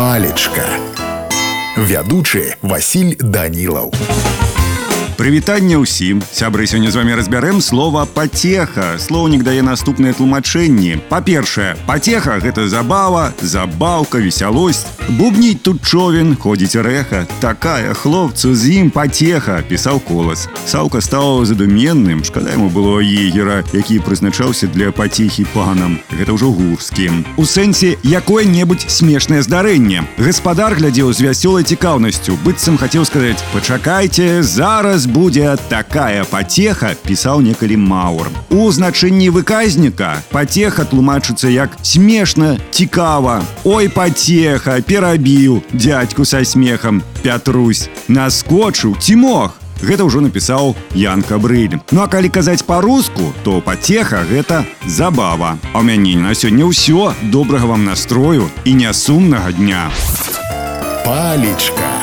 палечка вядучы Васіль Данілаў Прывітанне ўсім сябры сёння з вами разбярэм слова пацеха слоўнік дае наступныя тлумачэнні па-першае пацеха гэта забава забаўка весялосць бубніць тут човен ходзіць рэха такая хлопцу з ім пацеха пісаў колас саўка стаў задуменным шкада яму было егера які прызначаўся для пацехі панам гэта ўжо гурскім у сэнсе якое-небудзь смешнае здарэнне гаспадар глядзеў з вясёлай цікаўнасцю быццам хацеў сказаць пачакайце зараз будзе такая пацеха пісаў некалі маур у значэнні выказніка пацеха тлумачыцца як смешна цікава ой пацеха перабіў дядьку са смехам Пятрусь наскочыў ці мог Гэта ўжо напісаў Ян Кабрыль. Ну а калі казаць па-руску, то пацеха гэта забава. А ў мяне на сёння ўсё добрага вам настрою і нясумнага дня. палечка